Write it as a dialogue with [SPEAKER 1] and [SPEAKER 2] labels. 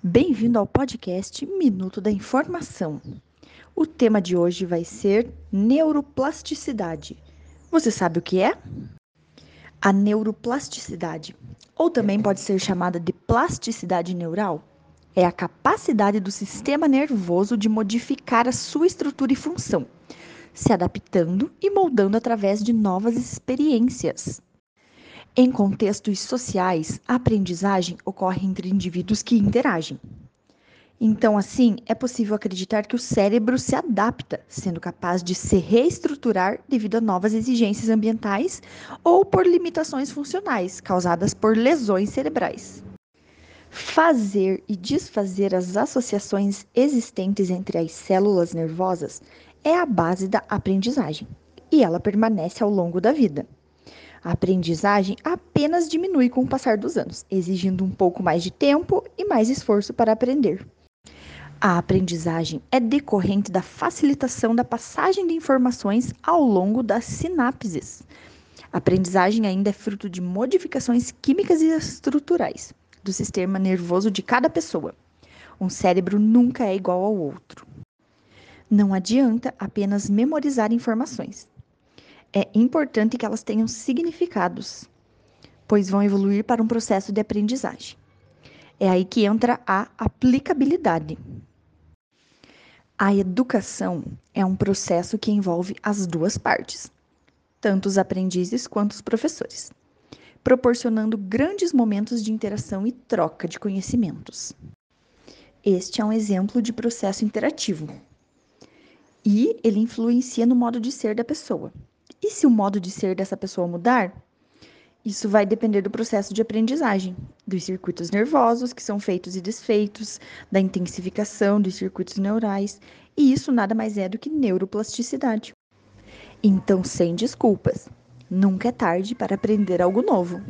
[SPEAKER 1] Bem-vindo ao podcast Minuto da Informação. O tema de hoje vai ser neuroplasticidade. Você sabe o que é? A neuroplasticidade, ou também pode ser chamada de plasticidade neural, é a capacidade do sistema nervoso de modificar a sua estrutura e função, se adaptando e moldando através de novas experiências. Em contextos sociais, a aprendizagem ocorre entre indivíduos que interagem. Então, assim, é possível acreditar que o cérebro se adapta, sendo capaz de se reestruturar devido a novas exigências ambientais ou por limitações funcionais causadas por lesões cerebrais. Fazer e desfazer as associações existentes entre as células nervosas é a base da aprendizagem, e ela permanece ao longo da vida. A aprendizagem apenas diminui com o passar dos anos, exigindo um pouco mais de tempo e mais esforço para aprender. A aprendizagem é decorrente da facilitação da passagem de informações ao longo das sinapses. A aprendizagem ainda é fruto de modificações químicas e estruturais do sistema nervoso de cada pessoa. Um cérebro nunca é igual ao outro. Não adianta apenas memorizar informações é importante que elas tenham significados, pois vão evoluir para um processo de aprendizagem. É aí que entra a aplicabilidade. A educação é um processo que envolve as duas partes, tanto os aprendizes quanto os professores, proporcionando grandes momentos de interação e troca de conhecimentos. Este é um exemplo de processo interativo. E ele influencia no modo de ser da pessoa, e se o modo de ser dessa pessoa mudar? Isso vai depender do processo de aprendizagem, dos circuitos nervosos que são feitos e desfeitos, da intensificação dos circuitos neurais, e isso nada mais é do que neuroplasticidade. Então, sem desculpas, nunca é tarde para aprender algo novo.